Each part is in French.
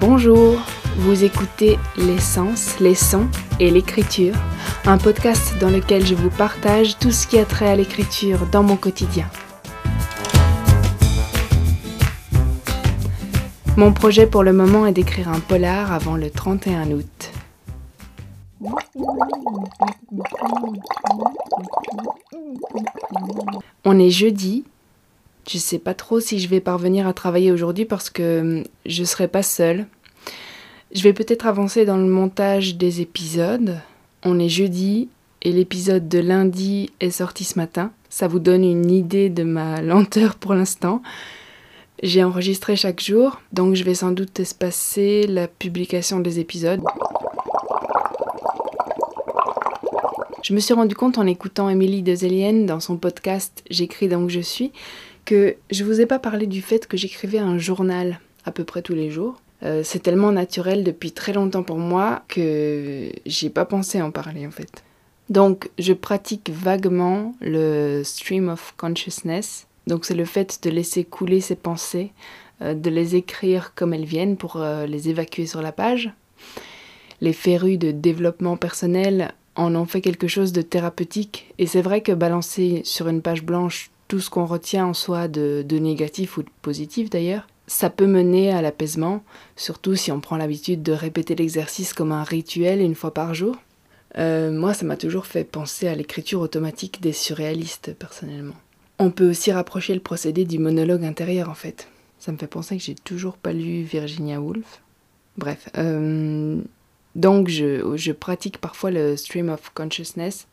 Bonjour, vous écoutez L'essence, les sons et l'écriture, un podcast dans lequel je vous partage tout ce qui a trait à l'écriture dans mon quotidien. Mon projet pour le moment est d'écrire un polar avant le 31 août. On est jeudi. Je sais pas trop si je vais parvenir à travailler aujourd'hui parce que hum, je serai pas seule. Je vais peut-être avancer dans le montage des épisodes. On est jeudi et l'épisode de lundi est sorti ce matin. Ça vous donne une idée de ma lenteur pour l'instant. J'ai enregistré chaque jour, donc je vais sans doute espacer la publication des épisodes. Je me suis rendu compte en écoutant Émilie Dezelienne dans son podcast J'écris donc je suis que je vous ai pas parlé du fait que j'écrivais un journal à peu près tous les jours. Euh, c'est tellement naturel depuis très longtemps pour moi que j'ai pas pensé en parler en fait. Donc je pratique vaguement le stream of consciousness. Donc c'est le fait de laisser couler ses pensées, euh, de les écrire comme elles viennent pour euh, les évacuer sur la page. Les férus de développement personnel en ont fait quelque chose de thérapeutique. Et c'est vrai que balancer sur une page blanche tout ce qu'on retient en soi de, négatif ou de positif d'ailleurs, ça peut mener à l'apaisement, surtout si on prend l'habitude de répéter l'exercice comme un rituel une fois par jour. Euh, moi, ça m'a toujours fait penser à l'écriture automatique des surréalistes, personnellement. On peut aussi rapprocher le procédé du monologue intérieur, en fait. Ça me fait penser que j'ai toujours pas lu Virginia Woolf. Bref, euh, donc je, pratique parfois le stream of consciousness,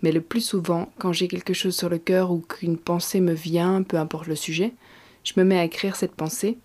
mais le plus souvent, quand j'ai quelque chose sur le cœur ou qu'une pensée me vient, peu importe le sujet, je me mets à écrire cette pensée.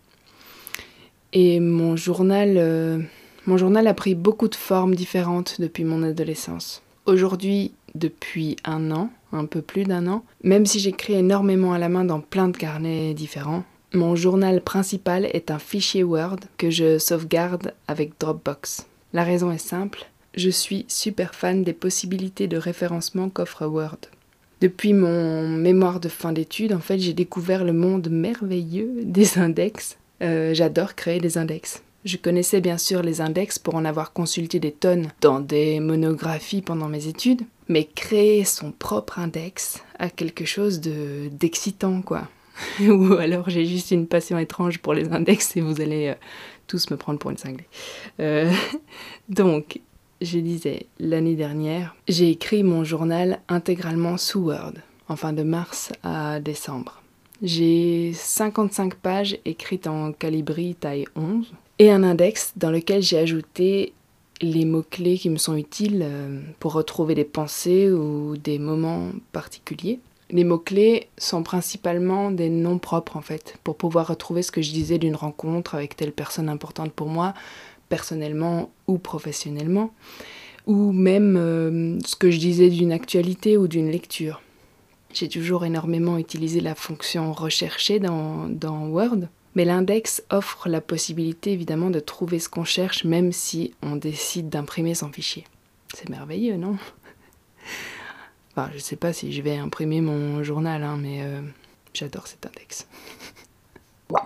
Et mon journal, euh, mon journal a pris beaucoup de formes différentes depuis mon adolescence. Aujourd'hui, depuis un an, un peu plus d'un an, même si j'écris énormément à la main dans plein de carnets différents, mon journal principal est un fichier Word que je sauvegarde avec Dropbox. La raison est simple, je suis super fan des possibilités de référencement qu'offre Word. Depuis mon mémoire de fin d'études, en fait, j'ai découvert le monde merveilleux des index. Euh, j'adore créer des index. Je connaissais bien sûr les index pour en avoir consulté des tonnes dans des monographies pendant mes études, mais créer son propre index a quelque chose de d'excitant quoi. Ou alors j'ai juste une passion étrange pour les index et vous allez euh, tous me prendre pour une cinglée. Euh, donc, je disais, l'année dernière, j'ai écrit mon journal intégralement sous Word, enfin de mars à décembre. J'ai 55 pages écrites en calibri taille 11 et un index dans lequel j'ai ajouté les mots-clés qui me sont utiles euh, pour retrouver des pensées ou des moments particuliers. Les mots-clés sont principalement des noms propres en fait, pour pouvoir retrouver ce que je disais d'une rencontre avec telle personne importante pour moi, personnellement ou professionnellement, ou même euh, ce que je disais d'une actualité ou d'une lecture. J'ai toujours énormément utilisé la fonction rechercher dans, dans Word, mais l'index offre la possibilité évidemment de trouver ce qu'on cherche même si on décide d'imprimer son fichier. C'est merveilleux, non? Enfin, je sais pas si je vais imprimer mon journal, hein, mais euh, j'adore cet index.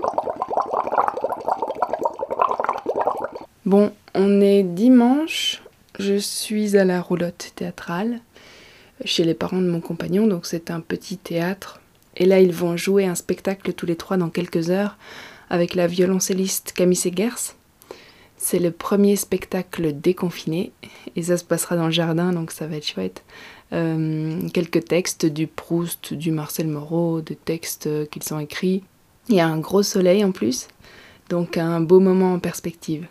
Bon, on est dimanche. Je suis à la roulotte théâtrale chez les parents de mon compagnon, donc c'est un petit théâtre. Et là, ils vont jouer un spectacle tous les trois dans quelques heures avec la violoncelliste Camille Segers. C'est le premier spectacle déconfiné et ça se passera dans le jardin, donc ça va être chouette. Euh, quelques textes du Proust, du Marcel Moreau, de textes qu'ils ont écrits. Il y a un gros soleil en plus, donc un beau moment en perspective.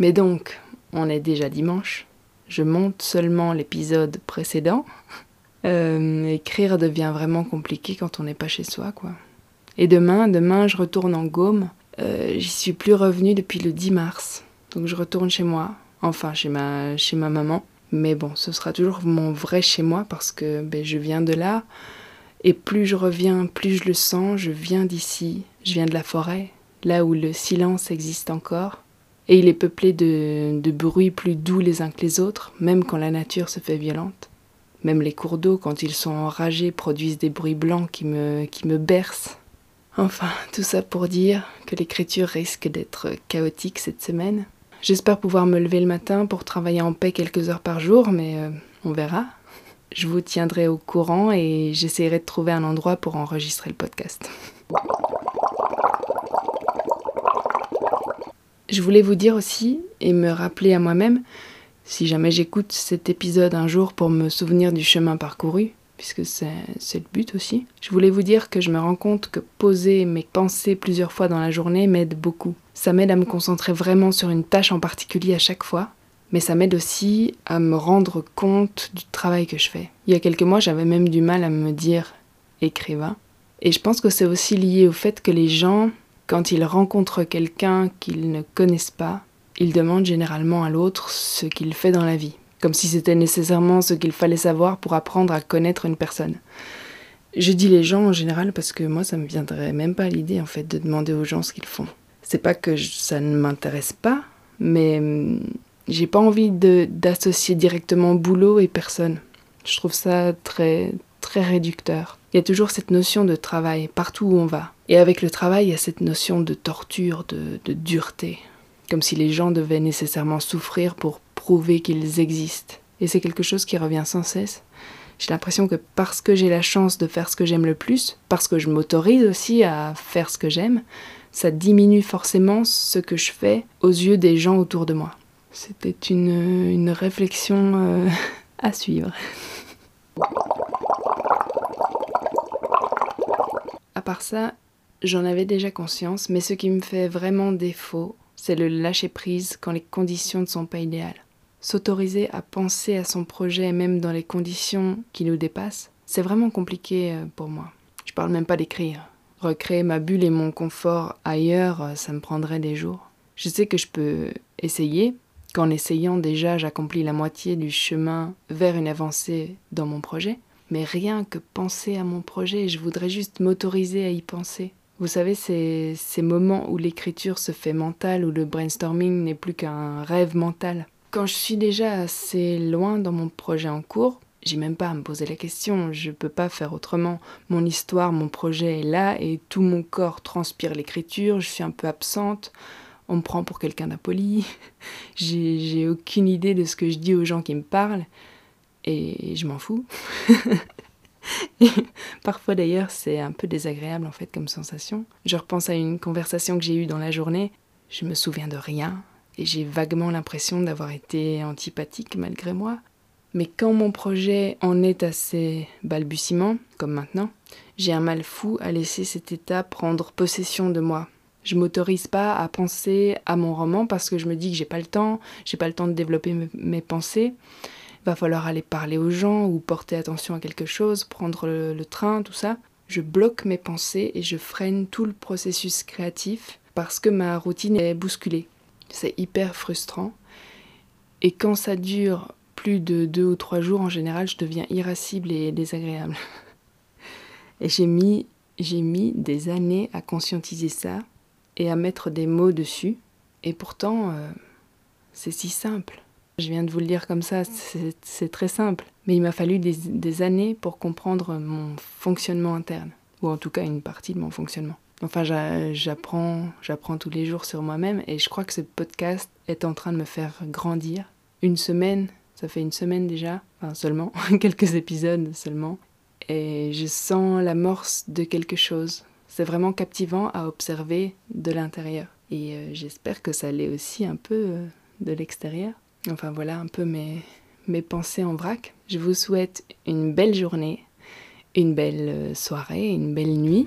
Mais donc, on est déjà dimanche. Je monte seulement l'épisode précédent. Euh, écrire devient vraiment compliqué quand on n'est pas chez soi, quoi. Et demain, demain, je retourne en Gaume. Euh, j'y suis plus revenue depuis le 10 mars. Donc je retourne chez moi, enfin chez ma, chez ma maman. Mais bon, ce sera toujours mon vrai chez moi parce que ben, je viens de là. Et plus je reviens, plus je le sens, je viens d'ici, je viens de la forêt, là où le silence existe encore. Et il est peuplé de, de bruits plus doux les uns que les autres, même quand la nature se fait violente. Même les cours d'eau, quand ils sont enragés, produisent des bruits blancs qui me, qui me bercent. Enfin, tout ça pour dire que l'écriture risque d'être chaotique cette semaine. J'espère pouvoir me lever le matin pour travailler en paix quelques heures par jour, mais euh, on verra. Je vous tiendrai au courant et j'essaierai de trouver un endroit pour enregistrer le podcast. Je voulais vous dire aussi et me rappeler à moi-même, si jamais j'écoute cet épisode un jour pour me souvenir du chemin parcouru, puisque c'est le but aussi, je voulais vous dire que je me rends compte que poser mes pensées plusieurs fois dans la journée m'aide beaucoup. Ça m'aide à me concentrer vraiment sur une tâche en particulier à chaque fois, mais ça m'aide aussi à me rendre compte du travail que je fais. Il y a quelques mois, j'avais même du mal à me dire écrivain. Et je pense que c'est aussi lié au fait que les gens, quand ils rencontrent quelqu'un qu'ils ne connaissent pas, ils demandent généralement à l'autre ce qu'il fait dans la vie, comme si c'était nécessairement ce qu'il fallait savoir pour apprendre à connaître une personne. Je dis les gens en général parce que moi ça me viendrait même pas l'idée en fait de demander aux gens ce qu'ils font. C'est pas que ça ne m'intéresse pas, mais hum, j'ai pas envie d'associer directement boulot et personne. Je trouve ça très très réducteur. Il y a toujours cette notion de travail partout où on va. Et avec le travail, il y a cette notion de torture, de, de dureté. Comme si les gens devaient nécessairement souffrir pour prouver qu'ils existent. Et c'est quelque chose qui revient sans cesse. J'ai l'impression que parce que j'ai la chance de faire ce que j'aime le plus, parce que je m'autorise aussi à faire ce que j'aime, ça diminue forcément ce que je fais aux yeux des gens autour de moi. C'était une, une réflexion euh, à suivre. À part ça, j'en avais déjà conscience, mais ce qui me fait vraiment défaut, c'est le lâcher prise quand les conditions ne sont pas idéales. S'autoriser à penser à son projet même dans les conditions qui nous dépassent, c'est vraiment compliqué euh, pour moi. Je parle même pas d'écrire. Recréer ma bulle et mon confort ailleurs, euh, ça me prendrait des jours. Je sais que je peux essayer, qu'en essayant déjà j'accomplis la moitié du chemin vers une avancée dans mon projet, mais rien que penser à mon projet, je voudrais juste m'autoriser à y penser. Vous savez, ces, ces moments où l'écriture se fait mentale, où le brainstorming n'est plus qu'un rêve mental. Quand je suis déjà assez loin dans mon projet en cours, j'ai même pas à me poser la question, je peux pas faire autrement. Mon histoire, mon projet est là et tout mon corps transpire l'écriture, je suis un peu absente, on me prend pour quelqu'un d'impoli, j'ai aucune idée de ce que je dis aux gens qui me parlent. Et je m'en fous. Parfois d'ailleurs, c'est un peu désagréable en fait comme sensation. Je repense à une conversation que j'ai eue dans la journée, je me souviens de rien et j'ai vaguement l'impression d'avoir été antipathique malgré moi. Mais quand mon projet en est à ses balbutiements, comme maintenant, j'ai un mal fou à laisser cet état prendre possession de moi. Je m'autorise pas à penser à mon roman parce que je me dis que j'ai pas le temps, j'ai pas le temps de développer mes pensées va falloir aller parler aux gens ou porter attention à quelque chose, prendre le, train, tout ça. Je bloque mes pensées et je freine tout le processus créatif parce que ma routine est bousculée. C'est hyper frustrant. Et quand ça dure plus de deux ou trois jours, en général, je deviens irascible et désagréable. Et j'ai mis, j'ai mis des années à conscientiser ça et à mettre des mots dessus. Et pourtant, euh, c'est si simple. Je viens de vous le dire comme ça, c'est très simple. Mais il m'a fallu des, années pour comprendre mon fonctionnement interne, ou en tout cas une partie de mon fonctionnement. Enfin, j'apprends, j'apprends tous les jours sur moi-même, et je crois que ce podcast est en train de me faire grandir. Une semaine, ça fait une semaine déjà, enfin seulement, quelques épisodes seulement, et je sens l'amorce de quelque chose. C'est vraiment captivant à observer de l'intérieur. Et euh, j'espère que ça l'est aussi un peu euh, de l'extérieur. Enfin voilà un peu mes, mes pensées en vrac. Je vous souhaite une belle journée, une belle soirée, une belle nuit.